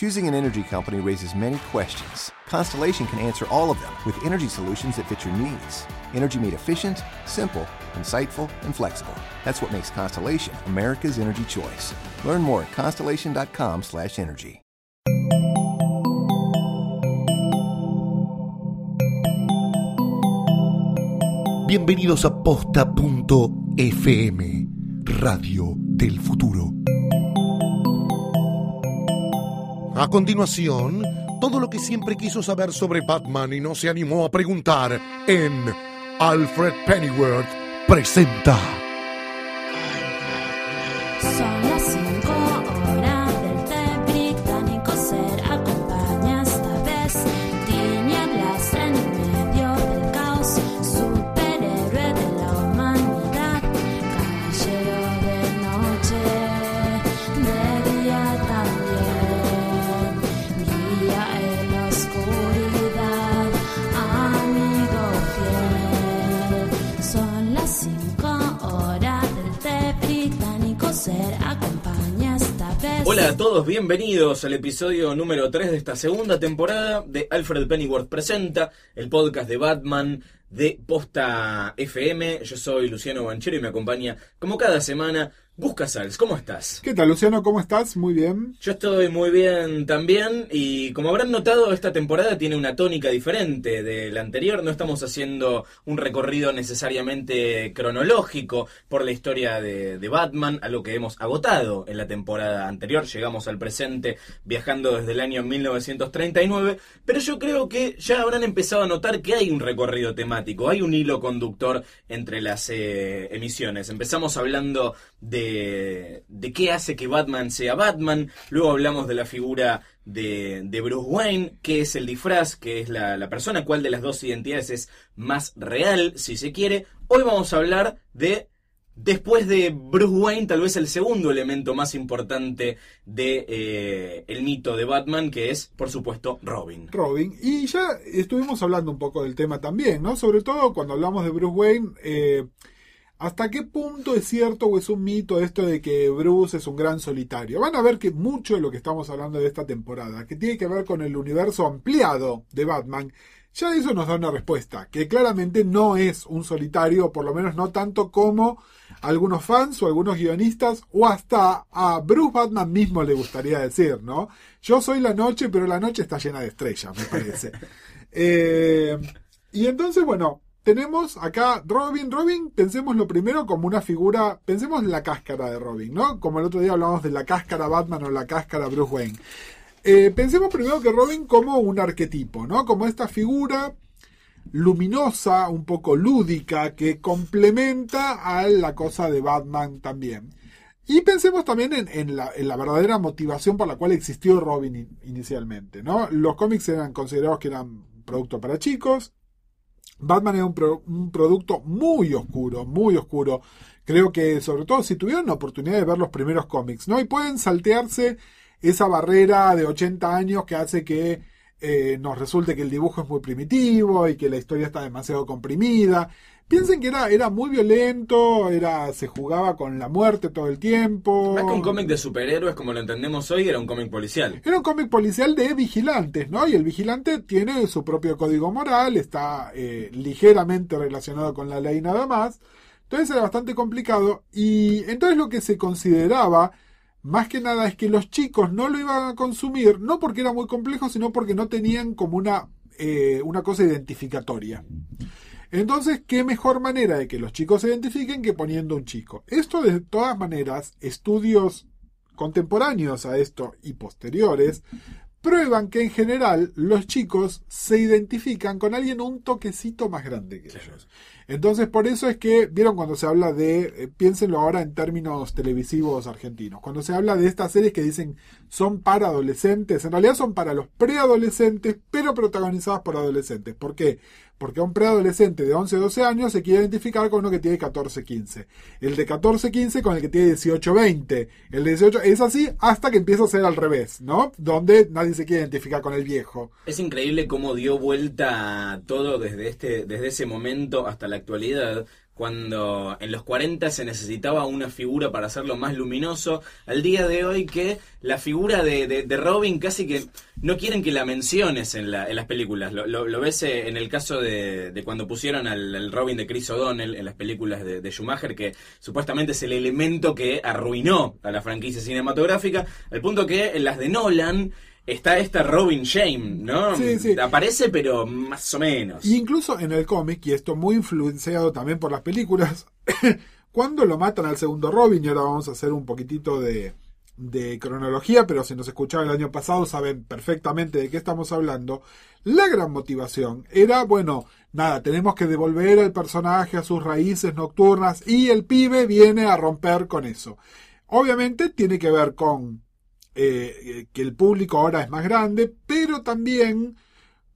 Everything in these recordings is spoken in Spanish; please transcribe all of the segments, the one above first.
Choosing an energy company raises many questions. Constellation can answer all of them with energy solutions that fit your needs. Energy made efficient, simple, insightful, and flexible. That's what makes Constellation America's energy choice. Learn more at constellation.com/energy. Bienvenidos a posta.fm, Radio del Futuro. A continuación, todo lo que siempre quiso saber sobre Batman y no se animó a preguntar en Alfred Pennyworth presenta. A todos, bienvenidos al episodio número 3 de esta segunda temporada de Alfred Pennyworth Presenta, el podcast de Batman de Posta FM. Yo soy Luciano Banchero y me acompaña, como cada semana, Gus Casals. ¿Cómo estás? ¿Qué tal, Luciano? ¿Cómo estás? Muy bien. Yo estoy muy bien también y como habrán notado esta temporada tiene una tónica diferente de la anterior. No estamos haciendo un recorrido necesariamente cronológico por la historia de, de Batman, a lo que hemos agotado en la temporada anterior. Llegamos al presente viajando desde el año 1939, pero yo creo que ya habrán empezado a notar que hay un recorrido temático, hay un hilo conductor entre las eh, emisiones. Empezamos hablando de, de qué hace que Batman sea Batman, luego hablamos de la figura de, de Bruce Wayne, qué es el disfraz, qué es la, la persona, cuál de las dos identidades es más real, si se quiere. Hoy vamos a hablar de Después de Bruce Wayne, tal vez el segundo elemento más importante de eh, el mito de Batman, que es, por supuesto, Robin. Robin. Y ya estuvimos hablando un poco del tema también, ¿no? Sobre todo cuando hablamos de Bruce Wayne, eh, ¿hasta qué punto es cierto o es un mito esto de que Bruce es un gran solitario? Van a ver que mucho de lo que estamos hablando de esta temporada, que tiene que ver con el universo ampliado de Batman, ya eso nos da una respuesta, que claramente no es un solitario, o por lo menos no tanto como algunos fans o algunos guionistas, o hasta a Bruce Batman mismo le gustaría decir, ¿no? Yo soy la noche, pero la noche está llena de estrellas, me parece. Eh, y entonces, bueno, tenemos acá Robin. Robin, pensemos lo primero como una figura, pensemos en la cáscara de Robin, ¿no? Como el otro día hablamos de la cáscara Batman o la cáscara Bruce Wayne. Eh, pensemos primero que Robin como un arquetipo, ¿no? Como esta figura luminosa, un poco lúdica, que complementa a la cosa de Batman también. Y pensemos también en, la, verdadera motivación por la cual existió Robin in, inicialmente, ¿no? Los cómics eran considerados que eran producto para chicos. Batman era un, pro, un producto muy oscuro, muy oscuro. Creo que, sobre todo, si tuvieron la oportunidad de ver los primeros cómics, ¿no? Y pueden saltearse esa barrera de 80 años que hace que eh, nos resulte que el dibujo es muy primitivo y que la historia está demasiado comprimida. Piensen que era, era muy violento, era, se jugaba con la muerte todo el tiempo. Más que un cómic de superhéroes como lo entendemos hoy, era un cómic policial. Era un cómic policial de vigilantes, ¿no? Y el vigilante tiene su propio código moral, está eh, ligeramente relacionado con la ley nada más. Entonces era bastante complicado. Y entonces lo que se consideraba más que nada es que los chicos no lo iban a consumir, no porque era muy complejo, sino porque no tenían como una, eh, una cosa identificatoria. Entonces, ¿qué mejor manera de que los chicos se identifiquen que poniendo un chico? Esto de todas maneras, estudios contemporáneos a esto y posteriores, prueban que en general los chicos se identifican con alguien un toquecito más grande que ellos. Entonces, por eso es que, vieron cuando se habla de, eh, piénsenlo ahora en términos televisivos argentinos, cuando se habla de estas series que dicen son para adolescentes, en realidad son para los preadolescentes, pero protagonizadas por adolescentes. ¿Por qué? Porque un preadolescente de 11 o 12 años se quiere identificar con uno que tiene 14 15. El de 14 15 con el que tiene 18 20. El de 18 es así hasta que empieza a ser al revés, ¿no? Donde nadie se quiere identificar con el viejo. Es increíble cómo dio vuelta todo desde, este, desde ese momento hasta la actualidad cuando en los 40 se necesitaba una figura para hacerlo más luminoso, al día de hoy que la figura de, de- Robin casi que no quieren que la menciones en, la- en las películas. Lo, ves eh, en el caso de, de cuando pusieron al, al Robin de Chris O'Donnell en las películas de Schumacher, que supuestamente es el elemento que arruinó a la franquicia cinematográfica, al punto que en las de Nolan está esta Robin Shame, ¿no? Sí, sí. Aparece, pero más o menos. Y incluso en el cómic, y esto muy influenciado también por las películas, cuando lo matan al segundo Robin, y ahora vamos a hacer un poquitito de, de cronología, pero si nos escucharon el año pasado saben perfectamente de qué estamos hablando, la gran motivación era, bueno, nada, tenemos que devolver al personaje a sus raíces nocturnas y el pibe viene a romper con eso. Obviamente tiene que ver con eh, que el público ahora es más grande, pero también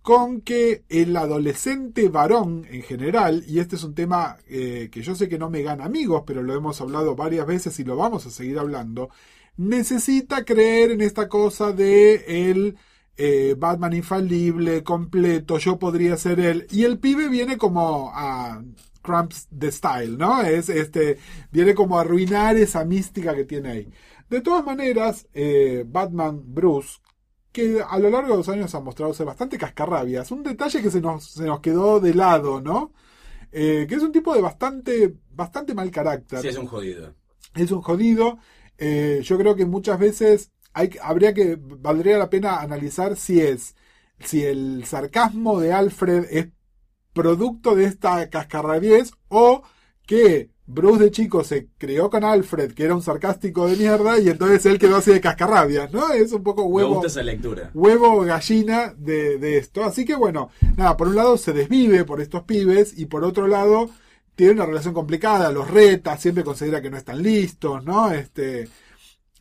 con que el adolescente varón en general, y este es un tema eh, que yo sé que no me gana amigos, pero lo hemos hablado varias veces y lo vamos a seguir hablando, necesita creer en esta cosa de el eh, Batman infalible, completo, yo podría ser él, y el pibe viene como a Cramps de Style, ¿no? Es este, viene como a arruinar esa mística que tiene ahí. De todas maneras, eh, Batman Bruce, que a lo largo de los años ha mostrado ser bastante cascarrabias, un detalle que se nos, se nos quedó de lado, ¿no? Eh, que es un tipo de bastante, bastante mal carácter. Sí, es un jodido. Es un jodido. Eh, yo creo que muchas veces hay, habría que, valdría la pena analizar si es, si el sarcasmo de Alfred es producto de esta cascarrabiez o que Bruce de chico se crió con Alfred, que era un sarcástico de mierda, y entonces él quedó así de cascarrabias, ¿no? Es un poco Me huevo gusta esa lectura. huevo gallina de, de esto. Así que bueno, nada, por un lado se desvive por estos pibes y por otro lado tiene una relación complicada, los reta, siempre considera que no están listos, ¿no? Este,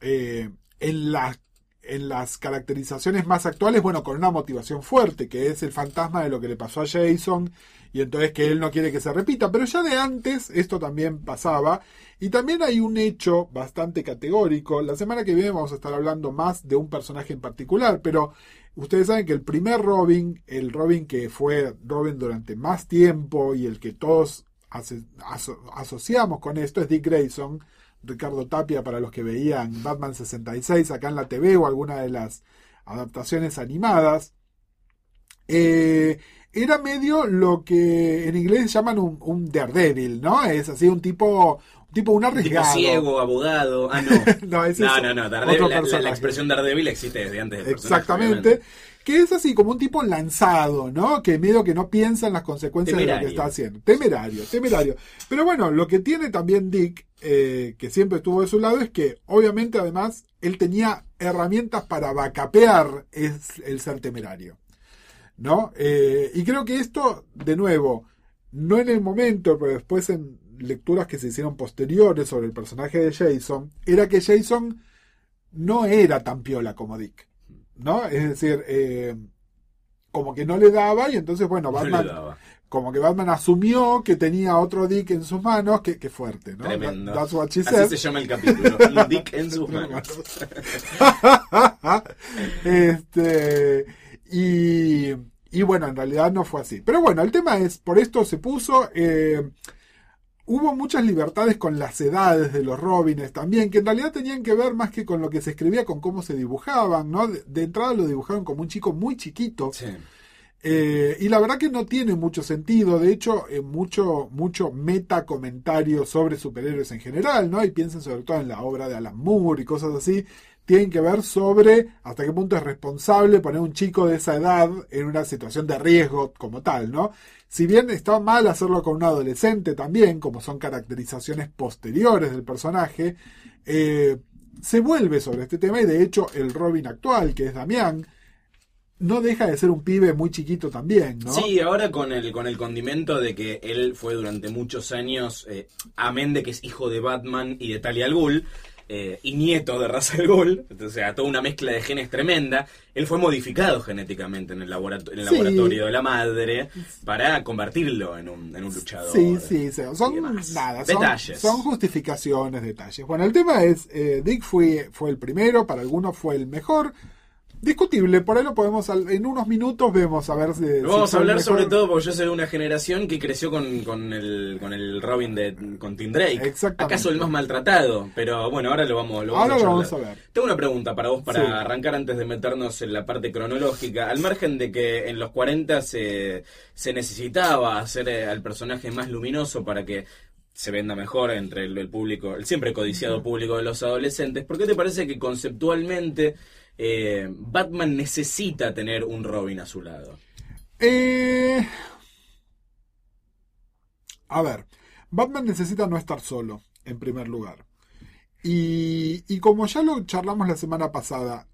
eh, en, las en las caracterizaciones más actuales, bueno, con una motivación fuerte, que es el fantasma de lo que le pasó a Jason, y entonces que él no quiere que se repita, pero ya de antes esto también pasaba, y también hay un hecho bastante categórico, la semana que viene vamos a estar hablando más de un personaje en particular, pero ustedes saben que el primer Robin, el Robin que fue Robin durante más tiempo y el que todos aso- aso- asociamos con esto es Dick Grayson, Ricardo Tapia para los que veían Batman 66 acá en la TV o alguna de las adaptaciones animadas. Eh, era medio lo que en inglés llaman un, un Daredevil, ¿no? Es así un tipo, un tipo un Tipo arriesgado. ciego, abogado. Ah, no. No, es no, no. Daredevil, la, la- la personaje. expresión Daredevil existe desde antes del Exactamente. Que es así, como un tipo lanzado, ¿no? Que medio que no piensa en las consecuencias de lo que está haciendo. Temerario, temerario. Pero bueno, lo que tiene también Dick, eh, que siempre estuvo de su lado, es que obviamente además él tenía herramientas para vacapear es el ser temerario. ¿No? Eh, y creo que esto, de nuevo, no en el momento, pero después en lecturas que se hicieron posteriores sobre el personaje de Jason, era que Jason no era tan piola como Dick. ¿No? Es decir, eh, como que no le daba y entonces, bueno, Batman, como que Batman asumió que tenía otro Dick en sus manos, que, que fuerte, ¿no? Tremendo. That- That's what she Así se llama el capítulo. Un dick en sus manos. este, y, y bueno, en realidad no fue así. Pero bueno, el tema es, por esto se puso, eh, hubo muchas libertades con las edades de los Robines también, que en realidad tenían que ver más que con lo que se escribía, con cómo se dibujaban, ¿no? De, de entrada lo dibujaron como un chico muy chiquito. Sí. Eh, y la verdad que no tiene mucho sentido, de hecho, eh, mucho, mucho meta comentario sobre superhéroes en general, ¿no? Y piensen sobre todo en la obra de Alan Moore y cosas así, tienen que ver sobre hasta qué punto es responsable poner un chico de esa edad en una situación de riesgo como tal, ¿no? Si bien está mal hacerlo con un adolescente también, como son caracterizaciones posteriores del personaje, eh, se vuelve sobre este tema y de hecho el Robin actual, que es Damián, no deja de ser un pibe muy chiquito también, ¿no? Sí, ahora con el, con el condimento de que él fue durante muchos años, eh, amén de que es hijo de Batman y de Talia al Ghul, eh, y nieto de Ra's al Ghul, o sea, toda una mezcla de genes tremenda, él fue modificado genéticamente en el, laborato- en el Sí. laboratorio de la madre para convertirlo en un, en un luchador. Sí, sí, son nada, son, Detalles. son justificaciones, detalles. Bueno, el tema es, eh, Dick fue, fue el primero, para algunos fue el mejor, discutible, por ahí lo podemos, en unos minutos vemos a ver si... Vamos a hablar sobre todo porque yo soy de una generación que creció con, con el, con el Robin de con Tim Drake. Exactamente. ¿Acaso el más maltratado? Pero bueno, ahora lo vamos, lo vamos Ahora a lo vamos a ver. Tengo una pregunta para vos para Sí. arrancar antes de meternos en la parte cronológica. Al margen de que en los 40 se, se necesitaba hacer eh, al personaje más luminoso para que se venda mejor entre el, el público, el siempre codiciado público de los adolescentes, ¿por qué te parece que conceptualmente eh, Batman necesita tener un Robin a su lado? Eh, A ver, Batman necesita no estar solo, en primer lugar. Y, y como ya lo charlamos la semana pasada,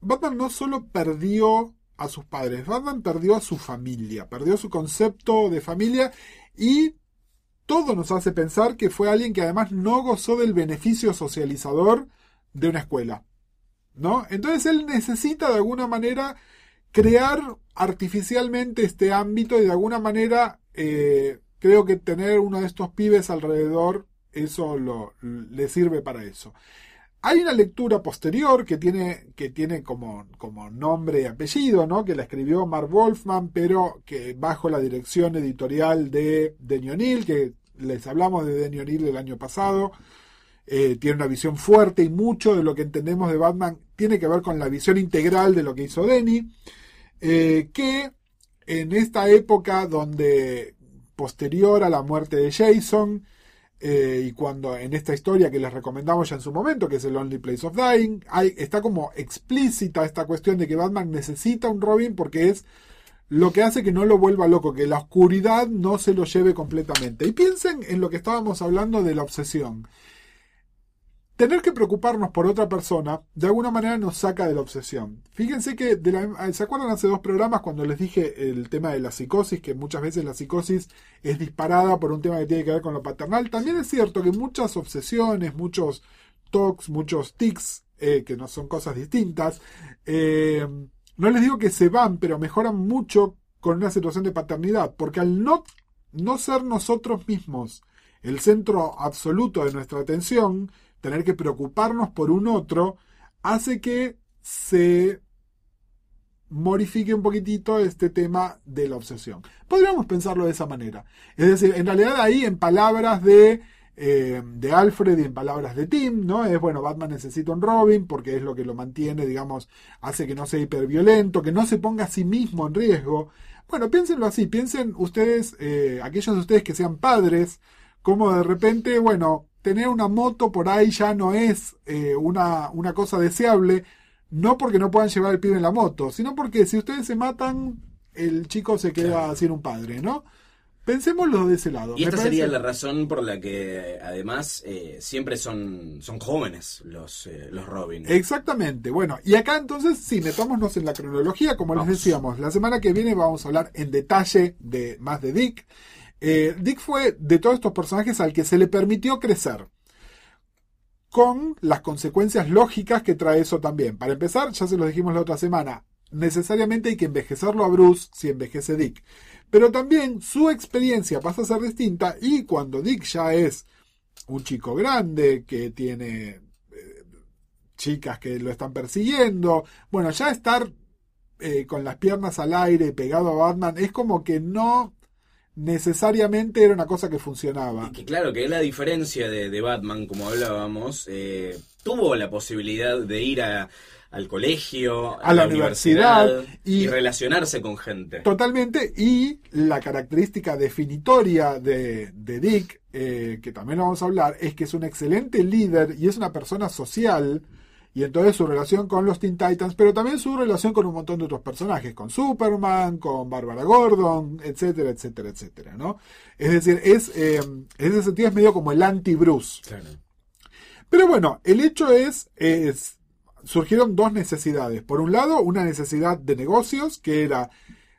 Batman no solo perdió a sus padres, Batman perdió a su familia, perdió su concepto de familia y todo nos hace pensar que fue alguien que además no gozó del beneficio socializador de una escuela. ¿No? Entonces él necesita de alguna manera crear artificialmente este ámbito y de alguna manera eh, creo que tener uno de estos pibes alrededor eso lo, le sirve para eso. Hay una lectura posterior que tiene, que tiene como, como nombre y apellido, ¿no? que la escribió Mark Wolfman, pero que bajo la dirección editorial de Denny O'Neill, que les hablamos de Denny O'Neill el año pasado. Eh, tiene una visión fuerte y mucho de lo que entendemos de Batman tiene que ver con la visión integral de lo que hizo Denny. Eh, que en esta época donde posterior a la muerte de Jason, eh, y cuando en esta historia que les recomendamos ya en su momento, que es el Only Place of Dying, está como explícita esta cuestión de que Batman necesita un Robin porque es lo que hace que no lo vuelva loco, que la oscuridad no se lo lleve completamente. Y piensen en lo que estábamos hablando de la obsesión. Tener que preocuparnos por otra persona, de alguna manera nos saca de la obsesión. Fíjense que, de la- ¿se acuerdan hace dos programas cuando les dije el tema de la psicosis? Que muchas veces la psicosis es disparada por un tema que tiene que ver con lo paternal. También es cierto que muchas obsesiones, muchos tocs, muchos tics, eh, que no son cosas distintas, eh, no les digo que se van, pero mejoran mucho con una situación de paternidad, porque al no, no ser nosotros mismos el centro absoluto de nuestra atención, tener que preocuparnos por un otro, hace que se modifique un poquitito este tema de la obsesión. Podríamos pensarlo de esa manera. Es decir, en realidad ahí en palabras de, eh, de Alfred y en palabras de Tim, ¿no? Es bueno, Batman necesita un Robin porque es lo que lo mantiene, digamos, hace que no sea hiperviolento, que no se ponga a sí mismo en riesgo. Bueno, piénsenlo así, piensen ustedes, eh, aquellos de ustedes que sean padres, como de repente, bueno, tener una moto por ahí ya no es eh, una, una cosa deseable, no porque no puedan llevar el pibe en la moto, sino porque si ustedes se matan, el chico se queda sin un padre, ¿no? Pensémoslo de ese lado. Y esta sería la razón por la que además eh, siempre son, son jóvenes los, eh, los Robin. Exactamente. Bueno, y acá entonces sí, metámonos en la cronología, como Vamos. les decíamos. La semana que viene vamos a hablar en detalle de más de Dick. Eh, Dick fue de todos estos personajes al que se le permitió crecer. Con las consecuencias lógicas que trae eso también. Para empezar, ya se los dijimos la otra semana, necesariamente hay que envejecerlo a Bruce si envejece Dick. Pero también su experiencia pasa a ser distinta y cuando Dick ya es un chico grande que tiene eh, chicas que lo están persiguiendo, bueno, ya estar eh, con las piernas al aire pegado a Batman es como que no necesariamente era una cosa que funcionaba. Y que claro, que la diferencia de, de Batman, como hablábamos, eh, tuvo la posibilidad de ir a- al colegio, A la universidad, y, y- relacionarse con gente. Totalmente, y la característica definitoria de, de Dick, eh, que también vamos a hablar, es que es un excelente líder y es una persona social, y entonces su relación con los Teen Titans, pero también su relación con un montón de otros personajes, con Superman, con Bárbara Gordon, etcétera, etcétera, etcétera, ¿no? Es decir, es, eh, en ese sentido es medio como el anti-Bruce. Claro. Pero bueno, el hecho es, es- surgieron dos necesidades. Por un lado, una necesidad de negocios, que era,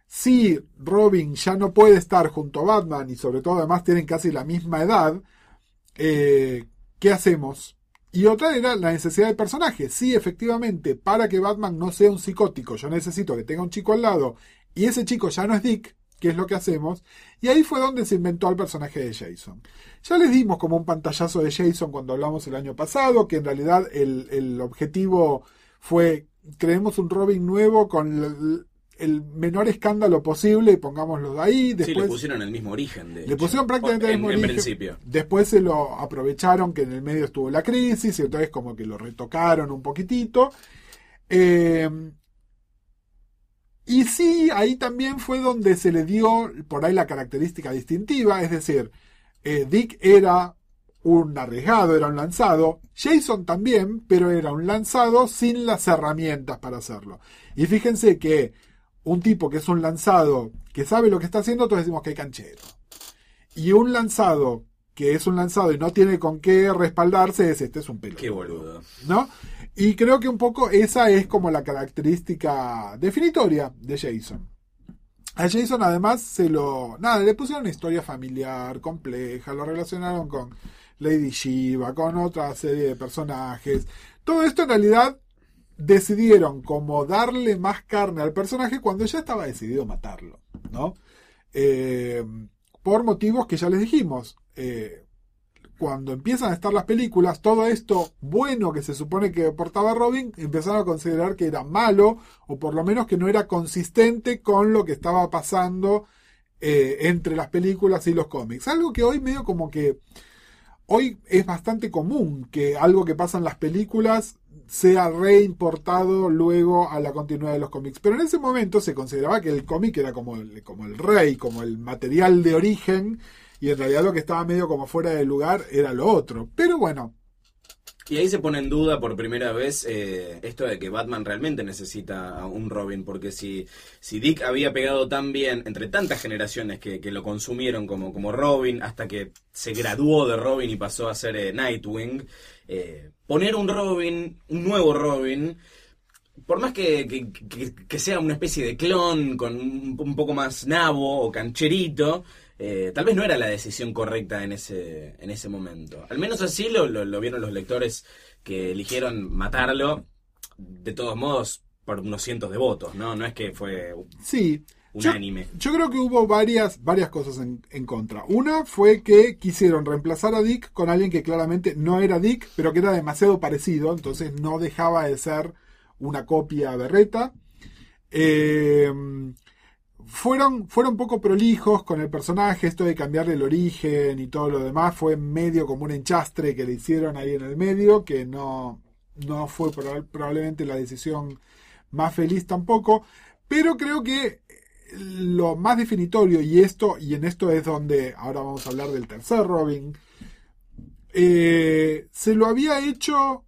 si Robin ya no puede estar junto a Batman y sobre todo además tienen casi la misma edad, eh, ¿qué hacemos? Y otra era la necesidad de personaje. Sí, efectivamente, para que Batman no sea un psicótico, yo necesito que tenga un chico al lado y ese chico ya no es Dick, que es lo que hacemos. Y ahí fue donde se inventó el personaje de Jason. Ya les dimos como un pantallazo de Jason cuando hablamos el año pasado, que en realidad el, el objetivo fue creemos un Robin nuevo con el, menor escándalo posible y pongámoslo de ahí. sí, le Después, pusieron el mismo origen. De le hecho. pusieron prácticamente en, el mismo en origen. principio. Después se lo aprovecharon que en el medio estuvo la crisis y entonces como que lo retocaron un poquitito. Eh, y sí, ahí también fue donde se le dio por ahí la característica distintiva, es decir, eh, Dick era un arriesgado, era un lanzado, Jason también, pero era un lanzado sin las herramientas para hacerlo. Y fíjense que un tipo que es un lanzado, que sabe lo que está haciendo, todos decimos que es canchero. Y un lanzado que es un lanzado y no tiene con qué respaldarse, es este es un pelotudo. Qué boludo. ¿no? Y creo que un poco esa es como la característica definitoria de Jason. A Jason además se lo... Nada, le pusieron una historia familiar compleja, lo relacionaron con Lady Shiva, con otra serie de personajes. Todo esto en realidad decidieron como darle más carne al personaje cuando ya estaba decidido matarlo, ¿no? Eh, por motivos que ya les dijimos. Eh, cuando empiezan a estar las películas, todo esto bueno que se supone que portaba Robin, empezaron a considerar que era malo, o por lo menos que no era consistente con lo que estaba pasando eh, entre las películas y los cómics. Algo que hoy medio como que... Hoy es bastante común que algo que pasa en las películas sea reimportado luego a la continuidad de los cómics. Pero en ese momento se consideraba que el cómic era como el, como el rey, como el material de origen, y en realidad lo que estaba medio como fuera de lugar era lo otro. Pero bueno, Y ahí se pone en duda por primera vez eh, esto de que Batman realmente necesita a un Robin, porque si, si Dick había pegado tan bien entre tantas generaciones que, que lo consumieron como, como Robin, hasta que se graduó de Robin y pasó a ser eh, Nightwing, eh, poner un Robin, un nuevo Robin, por más que, que- que- sea una especie de clon con un, un poco más nabo o cancherito, eh, tal vez no era la decisión correcta en ese, en ese momento. Al menos así lo, lo- lo vieron los lectores que eligieron matarlo, de todos modos, por unos cientos de votos, ¿no? No es que fue sí. Yo- unánime. Yo, creo que hubo varias, varias cosas en, en contra. Una fue que quisieron reemplazar a Dick con alguien que claramente no era Dick, pero que era demasiado parecido, entonces no dejaba de ser una copia berreta. Eh, fueron, fueron poco prolijos con el personaje, esto de cambiarle el origen y todo lo demás, fue medio como un enchastre que le hicieron ahí en el medio, que no, no fue proba- probablemente la decisión más feliz tampoco, pero creo que lo más definitorio, y esto, y en esto es donde ahora vamos a hablar del tercer Robin, eh, se lo había hecho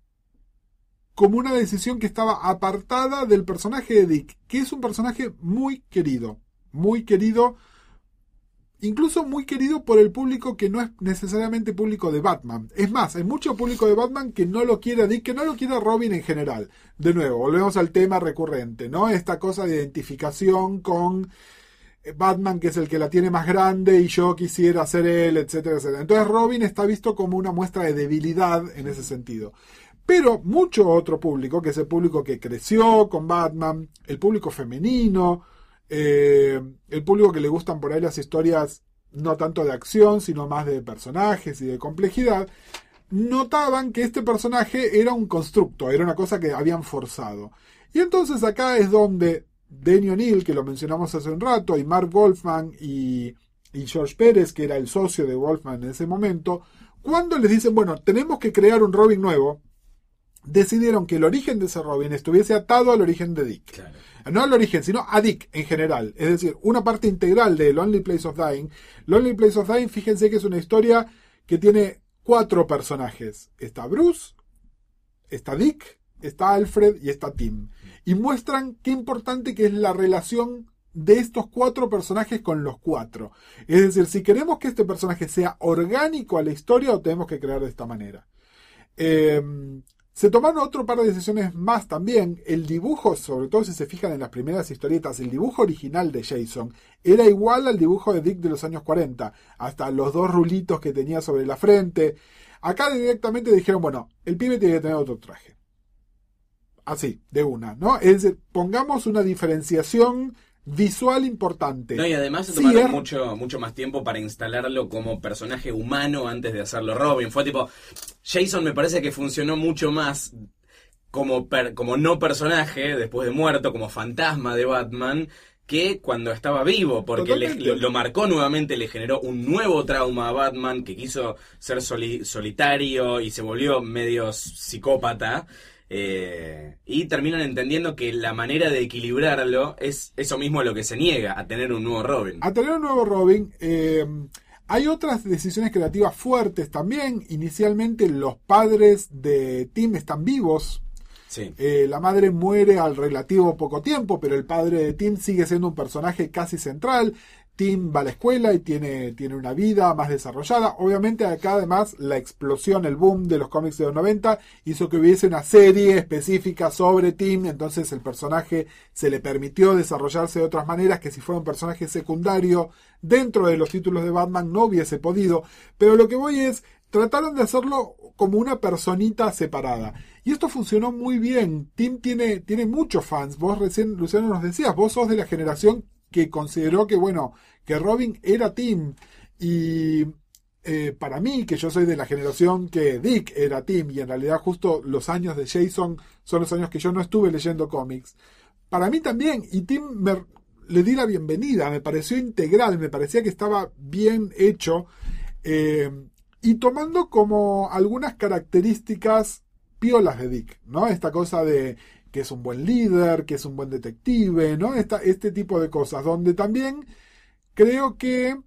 como una decisión que estaba apartada del personaje de Dick, que es un personaje muy querido, muy querido, incluso muy querido por el público que no es necesariamente público de Batman. Es más, hay mucho público de Batman que no lo quiere Dick, que no lo quiere Robin en general. De nuevo, volvemos al tema recurrente, ¿no? Esta cosa de identificación con eh, Batman, que es el que la tiene más grande, y yo quisiera ser él, etcétera, etcétera. Entonces Robin está visto como una muestra de debilidad en ese sentido. Pero mucho otro público, que es el público que creció con Batman, el público femenino, eh, el público que le gustan por ahí las historias no tanto de acción, sino más de personajes y de complejidad, notaban que este personaje era un constructo, era una cosa que habían forzado. Y entonces acá es donde Denny O'Neill, que lo mencionamos hace un rato, y Mark Wolfman y, y George Pérez, que era el socio de Wolfman en ese momento, cuando les dicen, bueno, tenemos que crear un Robin nuevo, decidieron que el origen de ese Robin estuviese atado al origen de Dick. Claro. No al origen, sino a Dick en general. Es decir, una parte integral de Lonely Place of Dying. Lonely Place of Dying, fíjense que es una historia que tiene cuatro personajes. Está Bruce, está Dick, está Alfred y está Tim. Y muestran qué importante que es la relación de estos cuatro personajes con los cuatro. Es decir, si queremos que este personaje sea orgánico a la historia, lo tenemos que crear de esta manera. Eh, se tomaron otro par de decisiones más también. El dibujo, sobre todo si se fijan en las primeras historietas, el dibujo original de Jason era igual al dibujo de Dick de los años 40, hasta los dos rulitos que tenía sobre la frente. Acá directamente dijeron, bueno, el pibe tiene que tener otro traje. Así, de una, ¿no? Es pongamos una diferenciación visual importante. No, y además se Sí, tomaron es- mucho, mucho más tiempo para instalarlo como personaje humano antes de hacerlo Robin. Fue tipo, Jason me parece que funcionó mucho más como, per- como no personaje, después de muerto, como fantasma de Batman, que cuando estaba vivo, porque le- lo, lo marcó nuevamente, le generó un nuevo trauma a Batman, que quiso ser soli- solitario y se volvió medio psicópata. Eh, y terminan entendiendo que la manera de equilibrarlo es eso mismo lo que se niega, a tener un nuevo Robin. A tener un nuevo Robin, eh, hay otras decisiones creativas fuertes también. Inicialmente los padres de Tim están vivos. Sí. Eh, la madre muere al relativo poco tiempo, pero el padre de Tim sigue siendo un personaje casi central. Tim va a la escuela y tiene, tiene una vida más desarrollada. Obviamente acá además la explosión, el boom de los cómics de los 90 hizo que hubiese una serie específica sobre Tim, entonces el personaje se le permitió desarrollarse de otras maneras que si fuera un personaje secundario dentro de los títulos de Batman no hubiese podido. Pero lo que voy es, trataron de hacerlo como una personita separada. Y esto funcionó muy bien. Tim tiene, tiene muchos fans. Vos recién, Luciano, nos decías, vos sos de la generación que consideró que, bueno, que Robin era Tim. Y eh, para mí, que yo soy de la generación que Dick era Tim, y en realidad justo los años de Jason son los años que yo no estuve leyendo cómics. Para mí también, y Tim me, le di la bienvenida, me pareció integral, me parecía que estaba bien hecho. eh, y tomando como algunas características piolas de Dick, ¿no? Esta cosa de que es un buen líder, que es un buen detective, ¿no? Esta, este tipo de cosas, donde también creo que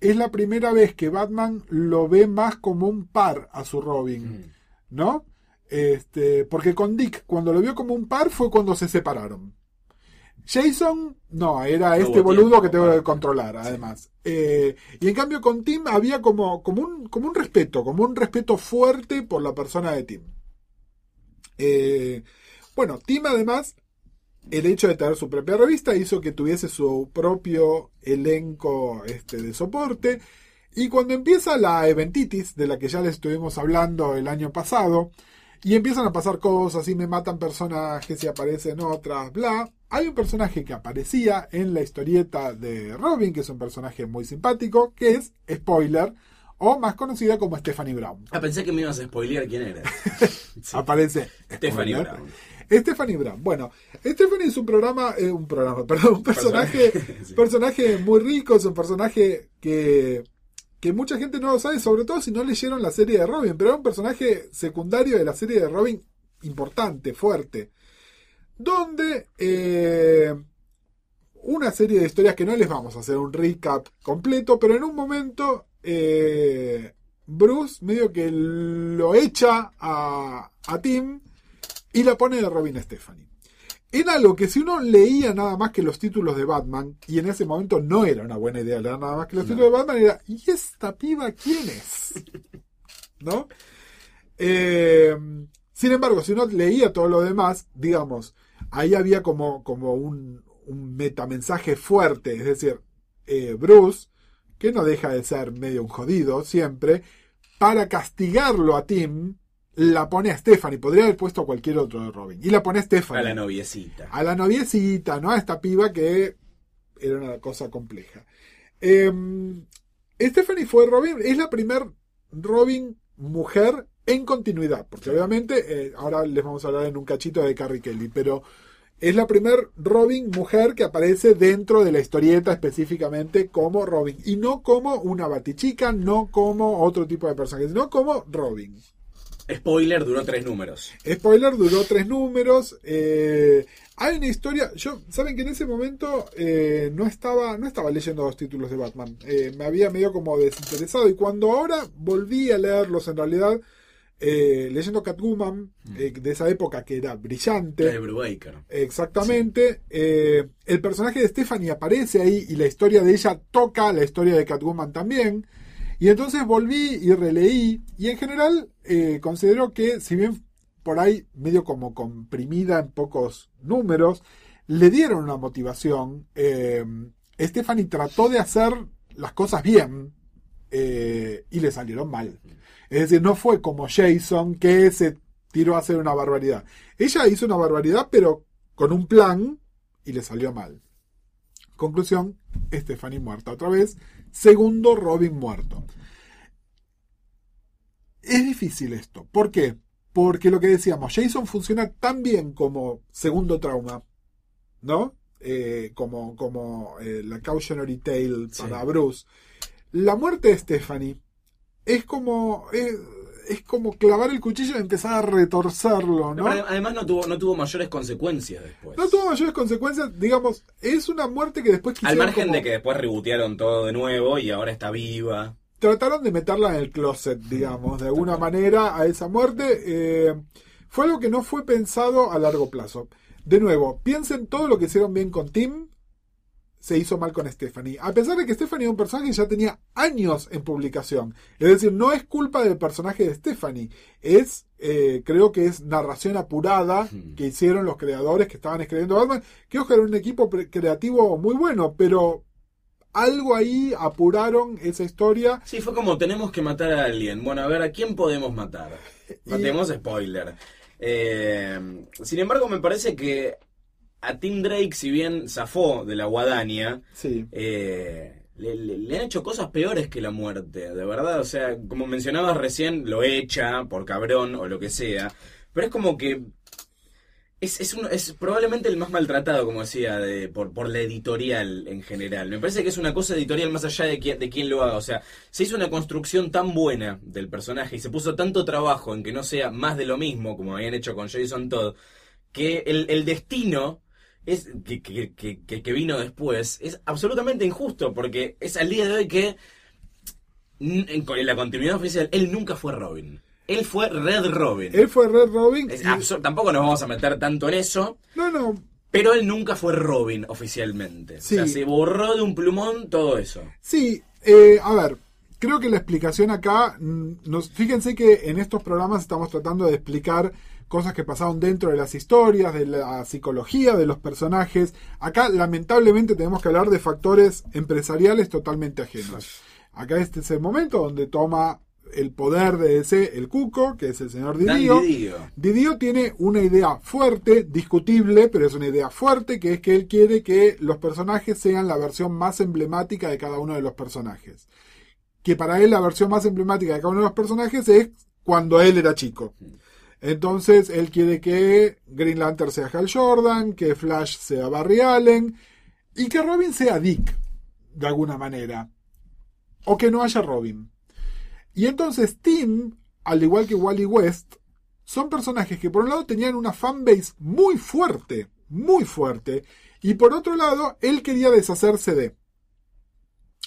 es la primera vez que Batman lo ve más como un par a su Robin, ¿no? Este, porque con Dick, cuando lo vio como un par, fue cuando se separaron. Jason, no, era No este boludo tiempo que tengo que controlar, además. Eh, y en cambio con Tim había como, como, un, como un respeto, como un respeto fuerte por la persona de Tim. Eh, bueno, Tim además, el hecho de tener su propia revista hizo que tuviese su propio elenco este, de soporte. Y cuando empieza la eventitis, de la que ya les estuvimos hablando el año pasado, y empiezan a pasar cosas y me matan personajes y aparecen otras, bla. Hay un personaje que aparecía en la historieta de Robin, que es un personaje muy simpático, que es, spoiler, o más conocida como Stephanie Brown. Ah, pensé que me ibas a spoilear quién era. Sí. Aparece Stephanie spoiler. Brown. Stephanie Brown. Bueno, Stephanie es un programa, eh, un programa, perdón, un personaje, Sí. personaje muy rico, es un personaje que, que mucha gente no lo sabe, sobre todo si no leyeron la serie de Robin, pero era un personaje secundario de la serie de Robin importante, fuerte, donde eh, una serie de historias que no les vamos a hacer un recap completo, pero en un momento eh, Bruce medio que lo echa a, a Tim y la pone de Robin Stephanie. Era algo que si uno leía nada más que los títulos de Batman, y en ese momento no era una buena idea leer nada más que los No. títulos de Batman, era, ¿y esta piba quién es? ¿No? Eh, sin embargo, si uno leía todo lo demás, digamos, ahí había como, como un, un metamensaje fuerte, es decir, eh, Bruce, que no deja de ser medio un jodido siempre, para castigarlo a Tim, la pone a Stephanie, podría haber puesto a cualquier otro de Robin, y la pone a Stephanie A la noviecita. a la noviecita, ¿no? A esta piba que era una cosa compleja. Eh, Stephanie fue Robin, es la primer Robin mujer en continuidad, porque obviamente eh, ahora les vamos a hablar en un cachito de Carrie Kelly, pero es la primer Robin mujer que aparece dentro de la historieta específicamente como Robin, y no como una batichica, no como otro tipo de personaje, sino como Robin. Spoiler, duró tres números. Spoiler, duró tres números. eh, hay una historia. Yo, saben que en ese momento eh, no estaba, no estaba leyendo los títulos de Batman. Eh, me había medio como desinteresado. Y cuando ahora volví a leerlos, en realidad, eh, leyendo Catwoman eh, de esa época que era brillante. De Brubaker. Exactamente. el personaje de Stephanie aparece ahí y la historia de ella toca la historia de Catwoman también. Y entonces volví y releí. Y en general eh, considero que, si bien por ahí medio como comprimida en pocos números, le dieron una motivación. Eh, Stephanie trató de hacer las cosas bien eh, y le salieron mal. Es decir, no fue como Jason que se tiró a hacer una barbaridad. Ella hizo una barbaridad, pero con un plan y le salió mal. Conclusión, Stephanie muerta otra vez. Segundo, Robin muerto. Es difícil esto. ¿Por qué? Porque lo que decíamos, Jason funciona tan bien como segundo trauma, ¿no? Eh, como como eh, la cautionary tale Sí. para Bruce. La muerte de Stephanie es como es, es como clavar el cuchillo y empezar a retorcerlo, ¿no? Pero Además no tuvo, no tuvo mayores consecuencias después. No tuvo mayores consecuencias, digamos, es una muerte que después Al quisieron margen como- de que después rebotearon todo de nuevo y ahora está viva. Trataron de meterla en el closet, digamos, de alguna manera a esa muerte. eh, fue algo que no fue pensado a largo plazo. De nuevo, piensen todo lo que hicieron bien con Tim, se hizo mal con Stephanie. A pesar de que Stephanie es un personaje que ya tenía años en publicación. Es decir, no es culpa del personaje de Stephanie. Es, eh, creo que es narración apurada Hmm. que hicieron los creadores que estaban escribiendo Batman. Que ojalá era un equipo creativo muy bueno, pero algo ahí apuraron esa historia. Sí, fue como tenemos que matar a alguien. Bueno, a ver, ¿a quién podemos matar? Matemos spoiler. Eh, sin embargo, me parece que a Tim Drake, si bien zafó de la guadaña, Sí. eh, le, le- le han hecho cosas peores que la muerte, de verdad. O sea, como mencionabas recién, lo echa por cabrón o lo que sea. Pero es como que es, es, es probablemente el más maltratado, como decía, de, por, por la editorial en general. Me parece que es una cosa editorial más allá de, quién- de quién lo haga. O sea, se hizo una construcción tan buena del personaje y se puso tanto trabajo en que no sea más de lo mismo, como habían hecho con Jason Todd, que el, el destino es que, que, que- que- vino después es absolutamente injusto, porque es al día de hoy que en la continuidad oficial, él nunca fue Robin. Él fue Red Robin. Él fue Red Robin. Es y- tampoco nos vamos a meter tanto en eso, no, no. pero él nunca fue Robin oficialmente. Sí. O sea, se borró de un plumón todo eso. Sí, eh, a ver. Creo que la explicación acá, mm, nos, fíjense que en estos programas estamos tratando de explicar cosas que pasaron dentro de las historias, de la psicología de los personajes. Acá, lamentablemente, tenemos que hablar de factores empresariales totalmente ajenos. Acá este es el momento donde toma el poder de ese, el cuco, que es el señor. Didio. Didio tiene una idea fuerte, discutible, pero es una idea fuerte, que es que él quiere que los personajes sean la versión más emblemática de cada uno de los personajes. Que para él la versión más emblemática de cada uno de los personajes es cuando él era chico. Entonces él quiere que Green Lantern sea Hal Jordan, que Flash sea Barry Allen y que Robin sea Dick, de alguna manera. O que no haya Robin. Y entonces Tim, al igual que Wally West, son personajes que por un lado tenían una fanbase muy fuerte, muy fuerte, y por otro lado él quería deshacerse de.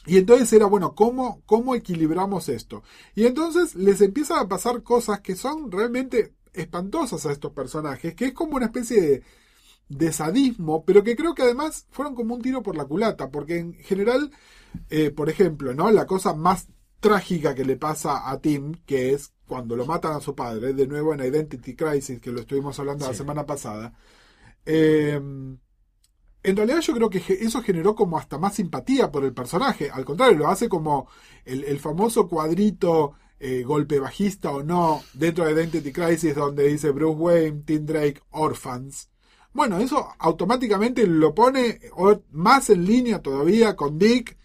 Y entonces era, bueno, ¿cómo, ¿cómo equilibramos esto? Y entonces les empiezan a pasar cosas que son realmente espantosas a estos personajes, que es como una especie de, de sadismo, pero que creo que además fueron como un tiro por la culata, porque en general, eh, por ejemplo, ¿no? La cosa más trágica que le pasa a Tim, que es cuando lo matan a su padre, de nuevo en Identity Crisis, que lo estuvimos hablando la semana pasada. eh, en realidad yo creo que eso generó como hasta más simpatía por el personaje. Al contrario, lo hace como el, el famoso cuadrito eh, golpe bajista o no dentro de Identity Crisis donde dice Bruce Wayne, Tim Drake, Orphans. Bueno, eso automáticamente lo pone más en línea todavía con Dick.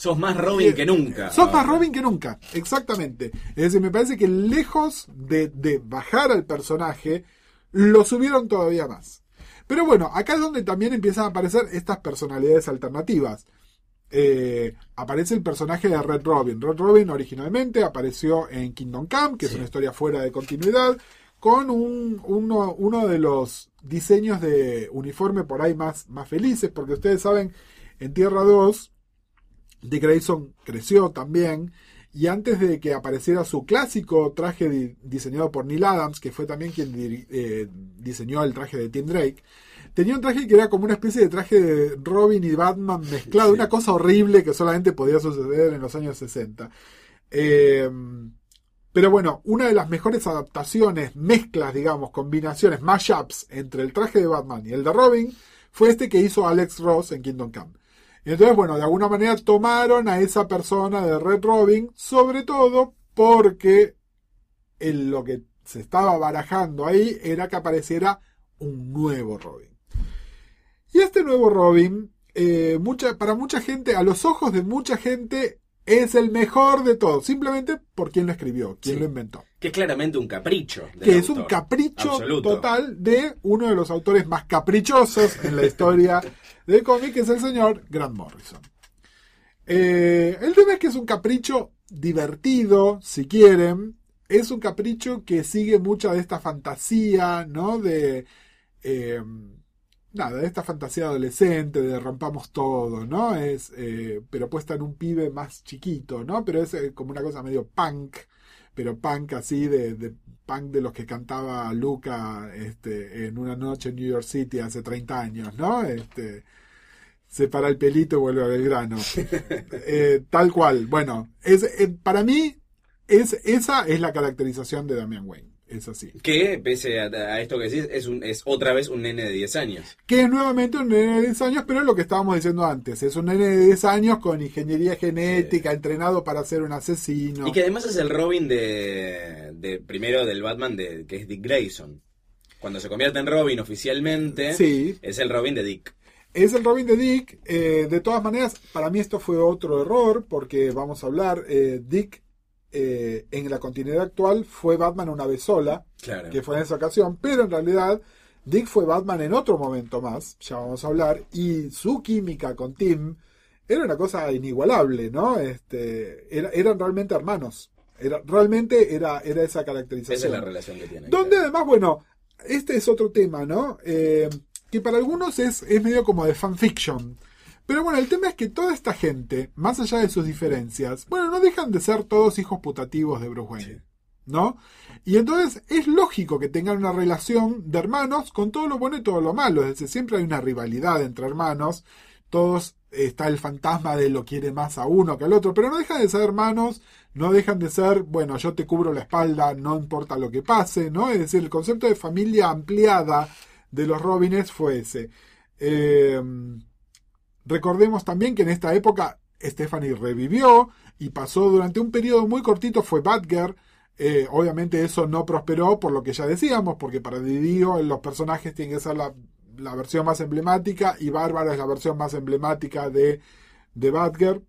Sos más Robin que nunca. Sos más. Robin que nunca, exactamente. Es decir, me parece que lejos de, de bajar al personaje, lo subieron todavía más. Pero bueno, acá es donde también empiezan a aparecer estas personalidades alternativas. Eh, aparece el personaje de Red Robin. Red Robin originalmente apareció en Kingdom Come, que es una historia fuera de continuidad, con un- uno, uno de los diseños de uniforme por ahí más, más felices, porque ustedes saben, en Tierra 2, Dick Grayson creció también. Y antes de que apareciera su clásico traje di- diseñado por Neil Adams, que fue también quien eh, diseñó el traje de Tim Drake, tenía un traje que era como una especie de traje de Robin y Batman mezclado, Sí. una cosa horrible que solamente podía suceder en los años 60. Eh, pero bueno, una de las mejores adaptaciones, mezclas, digamos, combinaciones, mashups entre el traje de Batman y el de Robin, fue este que hizo Alex Ross en Kingdom Come. Entonces, bueno, de alguna manera tomaron a esa persona de Red Robin, sobre todo porque en lo que se estaba barajando ahí era que apareciera un nuevo Robin. Y este nuevo Robin, eh, mucha, para mucha gente, a los ojos de mucha gente, es el mejor de todos, simplemente por quien lo escribió, quien Sí. lo inventó. Que es claramente un capricho. del Que es un capricho Absoluto. total de uno de los autores más caprichosos en la historia del cómic, es el señor Grant Morrison. Eh, el tema es que es un capricho divertido, si quieren. Es un capricho que sigue mucha de esta fantasía, ¿no? De. eh, nada, de esta fantasía adolescente, de rompamos todo, ¿no? Es. eh, pero puesta en un pibe más chiquito, ¿no? Pero es como una cosa medio punk. Pero punk así, de, de punk de los que cantaba Luca este, en una noche en New York City hace 30 años, ¿no? Este se para el pelito y vuelve a Belgrano. Eh, tal cual. Bueno, es, eh, para mí, es, esa es la caracterización de Damian Wayne. Es así. Que, pese a, a esto que decís, es, un, es otra vez un nene de 10 años. Que es nuevamente un nene de 10 años, pero es lo que estábamos diciendo antes. Es un nene de 10 años con ingeniería genética, entrenado para ser un asesino. Y que además es el Robin de, de primero del Batman de que es Dick Grayson. Cuando se convierte en Robin oficialmente, Sí. es el Robin de Dick. Es el Robin de Dick. eh, de todas maneras, para mí esto fue otro error, porque vamos a hablar, eh, Dick eh, en la continuidad actual fue Batman una vez sola, Claro. que fue en esa ocasión, pero en realidad Dick fue Batman en otro momento más, ya vamos a hablar, y su química con Tim era una cosa inigualable, ¿no? Este, era- eran realmente hermanos. Era, realmente era, era esa caracterización. Esa es la relación que tienen. Donde además, bueno, este es otro tema, ¿no? Eh, que para algunos es, es medio como de fanfiction. Pero bueno, el tema es que toda esta gente, más allá de sus diferencias, bueno, no dejan de ser todos hijos putativos de Bruce Wayne. Sí. ¿No? Y entonces es lógico que tengan una relación de hermanos con todo lo bueno y todo lo malo. Es decir, siempre hay una rivalidad entre hermanos. Todos está el fantasma de lo quiere más a uno que al otro, pero no dejan de ser hermanos, no dejan de ser, bueno, yo te cubro la espalda, no importa lo que pase, ¿no? Es decir, el concepto de familia ampliada de los Robines fue ese. Eh, recordemos también que en esta época Stephanie revivió y pasó durante un periodo muy cortito, fue Batgirl. Eh, obviamente eso no prosperó por lo que ya decíamos, porque para Didio los personajes tienen que ser la, la versión más emblemática y Bárbara es la versión más emblemática de, de Batgirl.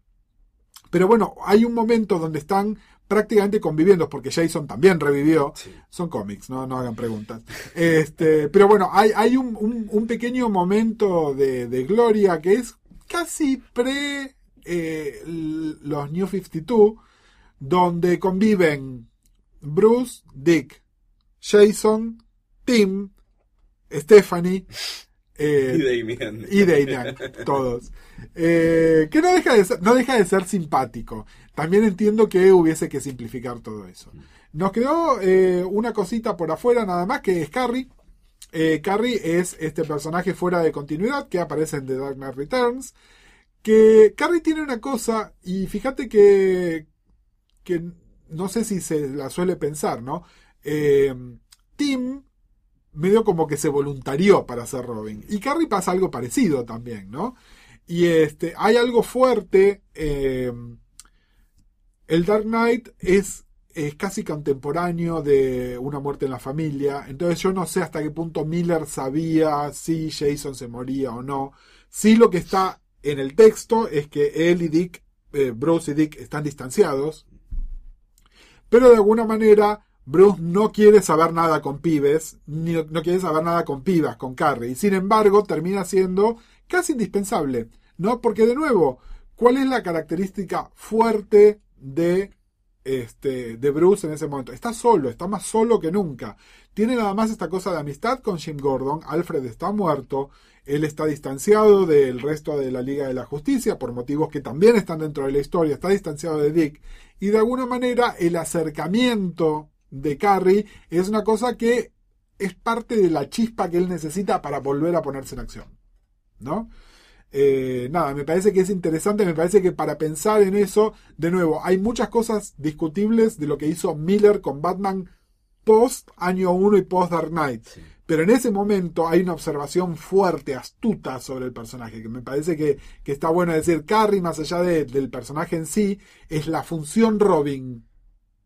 Pero bueno, hay un momento donde están prácticamente conviviendo, porque Jason también revivió. Sí. Son cómics, no, no hagan preguntas. Este, pero bueno, hay, hay un, un- un pequeño momento de, de gloria que es casi pre eh, los New 52, donde conviven Bruce, Dick, Jason, Tim, Stephanie eh, Y Damian. y Damian, todos. Eh, que no deja, de ser, no deja de ser simpático. También entiendo que hubiese que simplificar todo eso. Nos quedó una cosita por afuera nada más que es Carrie. Eh, Carrie es este personaje fuera de continuidad que aparece en The Dark Knight Returns. Que Carrie tiene una cosa, y fíjate que, que no sé si se la suele pensar, ¿no? Eh, Tim medio como que se voluntarió para ser Robin. Y Carrie pasa algo parecido también, ¿no? Y este, hay algo fuerte. eh, el Dark Knight es, es casi contemporáneo de Una muerte en la familia. Entonces yo no sé hasta qué punto Miller sabía si Jason se moría o no. Sí lo que está en el texto es que él y Dick, eh, Bruce y Dick están distanciados. Pero de alguna manera Bruce no quiere saber nada con pibes, ni no quiere saber nada con pibas, con Carrie. Sin embargo, termina siendo casi indispensable. ¿No? Porque de nuevo, ¿cuál es la característica fuerte de, este, de Bruce en ese momento? Está solo, está más solo que nunca. Tiene nada más esta cosa de amistad con Jim Gordon. Alfred está muerto. Él está distanciado del resto de la Liga de la Justicia por motivos que también están dentro de la historia. Está distanciado de Dick. Y de alguna manera el acercamiento de Carrie es una cosa que es parte de la chispa que él necesita para volver a ponerse en acción. ¿No? Eh, nada, me parece que es interesante, me parece que para pensar en eso, de nuevo, hay muchas cosas discutibles de lo que hizo Miller con Batman post año 1 y post Dark Knight. Sí. Pero en ese momento hay una observación fuerte, astuta sobre el personaje, que me parece que, que está bueno decir, Carrie, más allá de- del personaje en sí, es la función Robin,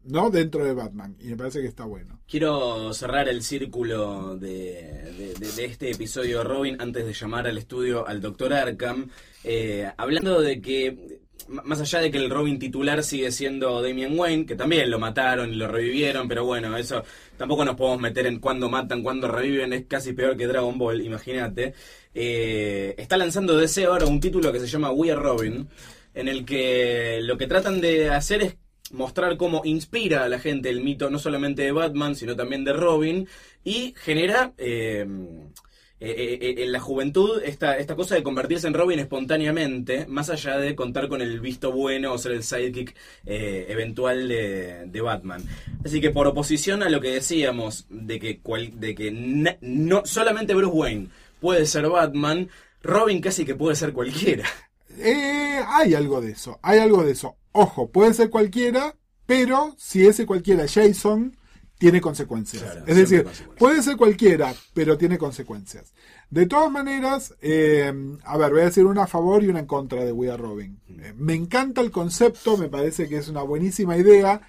¿no? Dentro de Batman. Y me parece que está bueno. Quiero cerrar el círculo de, de- de- de este episodio Robin antes de llamar al estudio al doctor Arkham, eh, hablando de que más allá de que el Robin titular sigue siendo Damian Wayne, que también lo mataron y lo revivieron, pero bueno, eso tampoco nos podemos meter en cuándo matan, cuándo reviven, es casi peor que Dragon Ball, imagínate. Eh, está lanzando DC ahora un título que se llama We Are Robin, en el que lo que tratan de hacer es mostrar cómo inspira a la gente el mito no solamente de Batman, sino también de Robin, y genera... eh, eh, eh, en la juventud esta, esta cosa de convertirse en Robin espontáneamente, más allá de contar con el visto bueno o ser el sidekick eventual de, Batman. Así que por oposición a lo que decíamos de que, cual- de que no solamente Bruce Wayne puede ser Batman, Robin casi que puede ser cualquiera. Hay algo de eso, hay algo de eso. Ojo, puede ser cualquiera, pero si ese cualquiera es Jason, tiene consecuencias. Claro, es decir, puede ser cualquiera, pero tiene consecuencias. De todas maneras, eh, a ver, voy a decir una a favor y una en contra de We Are Robin. Eh, me encanta el concepto, me parece que es una buenísima idea.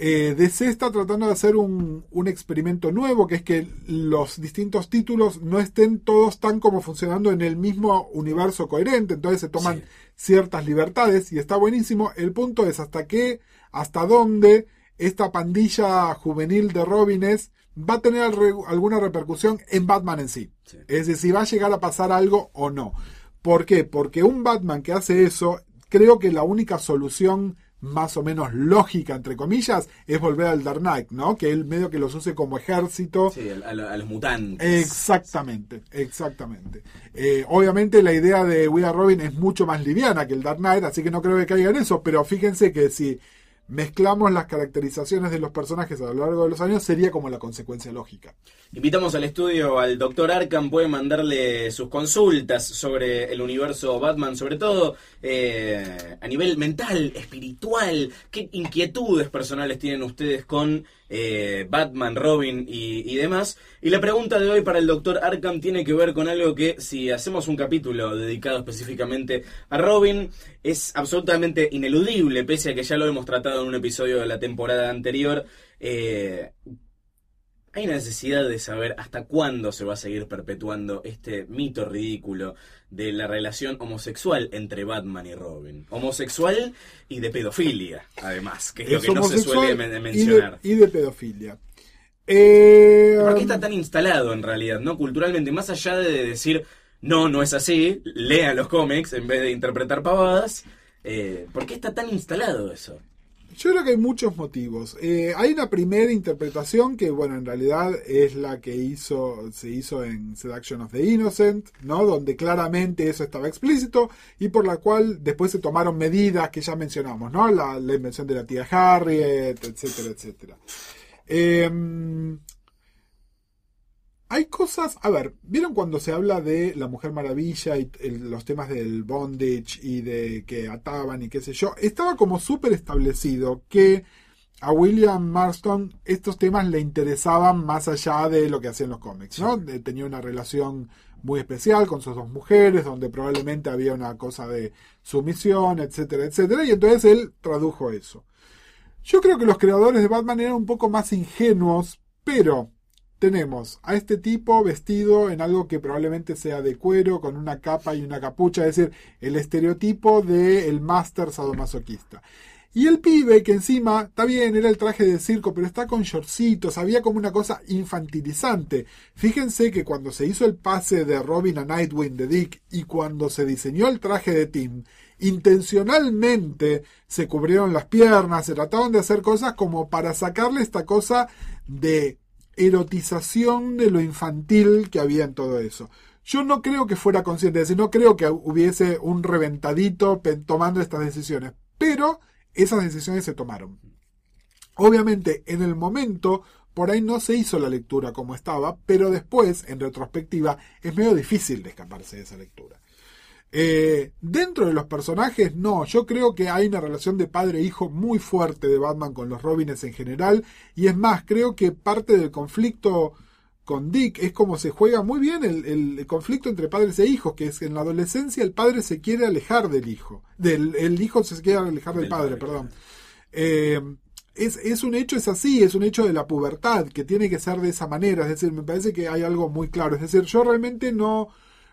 Eh, DC está tratando de hacer un, un experimento nuevo, que es que los distintos títulos no estén todos tan como funcionando en el mismo universo coherente, entonces se toman Sí. ciertas libertades y está buenísimo. El punto es hasta qué, hasta dónde esta pandilla juvenil de Robines va a tener alguna repercusión en Batman en sí. Sí. Es decir, si va a llegar a pasar algo o no. ¿Por qué? Porque un Batman que hace eso, creo que la única solución más o menos lógica, entre comillas, es volver al Dark Knight, ¿no? Que él medio que los use como ejército. Sí, a los mutantes. Exactamente, exactamente. Eh, obviamente la idea de We Are Robin es mucho más liviana que el Dark Knight, así que no creo que caiga en eso, pero fíjense que si mezclamos las caracterizaciones de los personajes a lo largo de los años, sería como la consecuencia lógica. Invitamos al estudio al doctor Arkham, puede mandarle sus consultas sobre el universo Batman, sobre todo eh, a nivel mental, espiritual, qué inquietudes personales tienen ustedes con eh, Batman, Robin y, y demás. Y la pregunta de hoy para el doctor Arkham tiene que ver con algo que si hacemos un capítulo dedicado específicamente a Robin, es absolutamente ineludible, pese a que ya lo hemos tratado en un episodio de la temporada anterior. Eh, hay necesidad de saber hasta cuándo se va a seguir perpetuando este mito ridículo de la relación homosexual entre Batman y Robin. Homosexual y de pedofilia, además, que es, lo que no se suele men- y de- mencionar. Y de, pedofilia. Eh, ¿Por qué está tan instalado en realidad, no? Culturalmente, más allá de decir, no, no es así, lea los cómics en vez de interpretar pavadas, eh, ¿por qué está tan instalado eso? Yo creo que hay muchos motivos. Eh, hay una primera interpretación que, bueno, en realidad es la que hizo, se hizo en Seduction of the Innocent, ¿no? Donde claramente eso estaba explícito y por la cual después se tomaron medidas que ya mencionamos, ¿no? La, la invención de la tía Harriet, etcétera, etcétera. Eh, hay cosas, a ver, ¿vieron cuando se habla de la Mujer Maravilla y el- los temas del bondage y de que ataban y qué sé yo? Estaba como súper establecido que a William Marston estos temas le interesaban más allá de lo que hacían los cómics, ¿no? De- tenía una relación muy especial con sus dos mujeres, donde probablemente había una cosa de sumisión, etcétera, etcétera, y entonces él tradujo eso. Yo creo que los creadores de Batman eran un poco más ingenuos, pero tenemos a este tipo vestido en algo que probablemente sea de cuero, con una capa y una capucha, es decir, el estereotipo del máster sadomasoquista. Y el pibe que encima, está bien, era el traje de circo, pero está con shortcitos, había como una cosa infantilizante. Fíjense que cuando se hizo el pase de Robin a Nightwing de Dick y cuando se diseñó el traje de Tim, intencionalmente se cubrieron las piernas, se trataban de hacer cosas como para sacarle esta cosa de erotización de lo infantil que había en todo eso. Yo no creo que fuera consciente, es decir, no creo que hubiese un reventadito tomando estas decisiones, pero esas decisiones se tomaron. Obviamente, en el momento, por ahí no se hizo la lectura como estaba, pero después, en retrospectiva, es medio difícil de escaparse de esa lectura. Eh, dentro de los personajes, no, yo creo que hay una relación de padre-hijo muy fuerte de Batman con los Robins en general, y es más, creo que parte del conflicto con Dick es como se juega muy bien el, el conflicto entre padres e hijos, que es que en la adolescencia el padre se quiere alejar del hijo, del el hijo se quiere alejar del, Del padre, padre, perdón. Eh, es, es un hecho, es así, es un hecho de la pubertad, que tiene que ser de esa manera, es decir, me parece que hay algo muy claro, es decir, yo realmente no,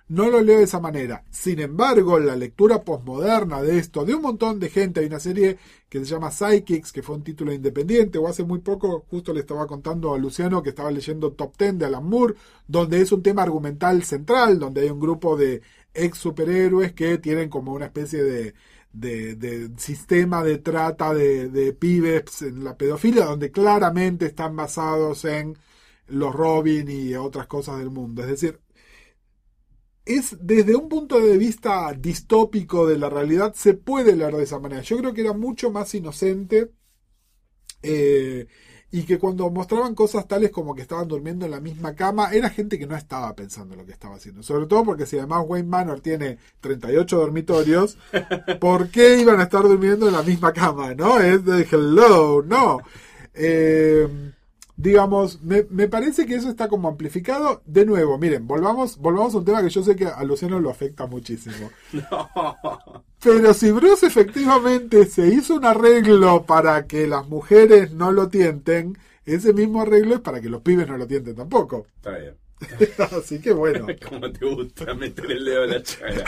no lo leo de esa manera. Sin embargo, la lectura posmoderna de esto, de un montón de gente, hay una serie que se llama Psychics, que fue un título independiente, o hace muy poco, justo le estaba contando a Luciano que estaba leyendo Top Ten de Alan Moore, donde es un tema argumental central, donde hay un grupo de ex superhéroes que tienen como una especie de, sistema de trata de pibes en la pedofilia, donde claramente están basados en los Robin y otras cosas del mundo. Es decir, es desde un punto de vista distópico de la realidad, se puede leer de esa manera. Yo creo que era mucho más inocente eh, y que cuando mostraban cosas tales como que estaban durmiendo en la misma cama, era gente que no estaba pensando en lo que estaba haciendo. Sobre todo porque si además Wayne Manor tiene 38 dormitorios, ¿por qué iban a estar durmiendo en la misma cama? ¿No? Es de hello, no. Eh, digamos, me, me, parece que eso está como amplificado. De nuevo, miren, volvamos, volvamos a un tema que yo sé que a Luciano lo afecta muchísimo. No. Pero si Bruce efectivamente se hizo un arreglo para que las mujeres no lo tienten, ese mismo arreglo es para que los pibes no lo tienten tampoco. Está bien. Así que bueno. Como te gusta meter el dedo en la chaga.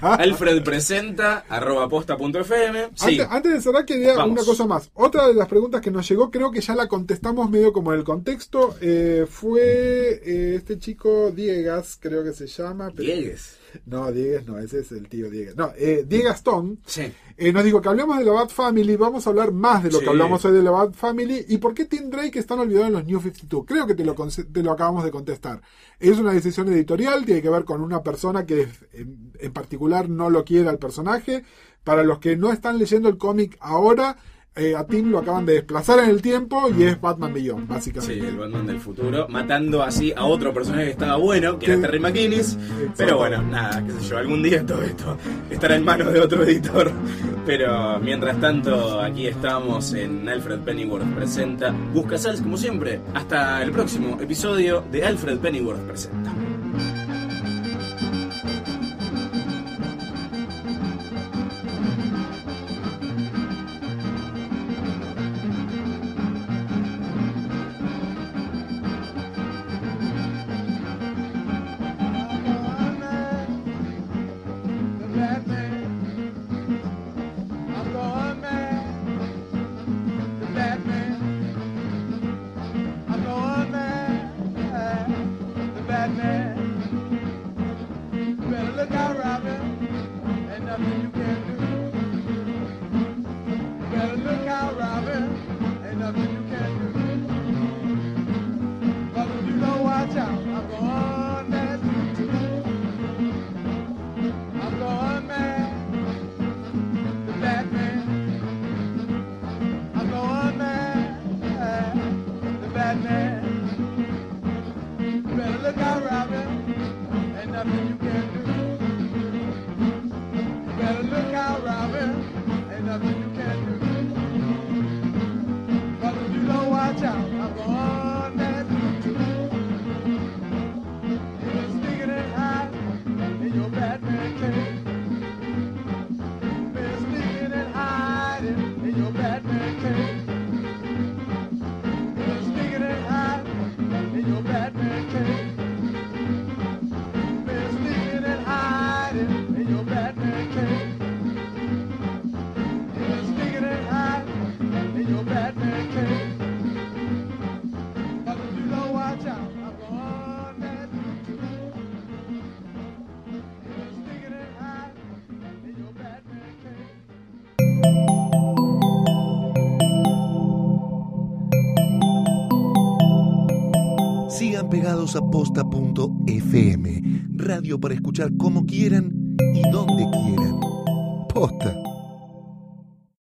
Alfred presenta arroba posta.fm. Sí. Antes, antes de cerrar, quería Vamos. una cosa más. Otra de las preguntas que nos llegó, creo que ya la contestamos medio como en el contexto, eh, fue eh, este chico Diegas, creo que se llama. pero- Diegues. No, Diegas no, ese es el tío Diegas. No, eh, Stone. Sí. Eh, nos dijo que hablemos de la Bad Family, vamos a hablar más de lo Sí. que hablamos hoy de la Bad Family y por qué Tim Drake están olvidados en los New 52. Creo que te lo, te lo acabamos de contestar. Es una decisión editorial, tiene que ver con una persona que en, en particular no lo quiere al personaje. Para los que no están leyendo el cómic ahora, eh, a Tim lo acaban de desplazar en el tiempo y es Batman Beyond, Sí, básicamente. el Batman del futuro, matando así a otro personaje que estaba bueno, que era Terry McGinnis. Pero bueno, nada, qué sé yo, algún día todo esto estará en manos de otro editor. Pero mientras tanto, aquí estamos en Alfred Pennyworth Presenta. Busca Sals como siempre. Hasta el próximo episodio de Alfred Pennyworth Presenta. posta.fm, radio para escuchar como quieran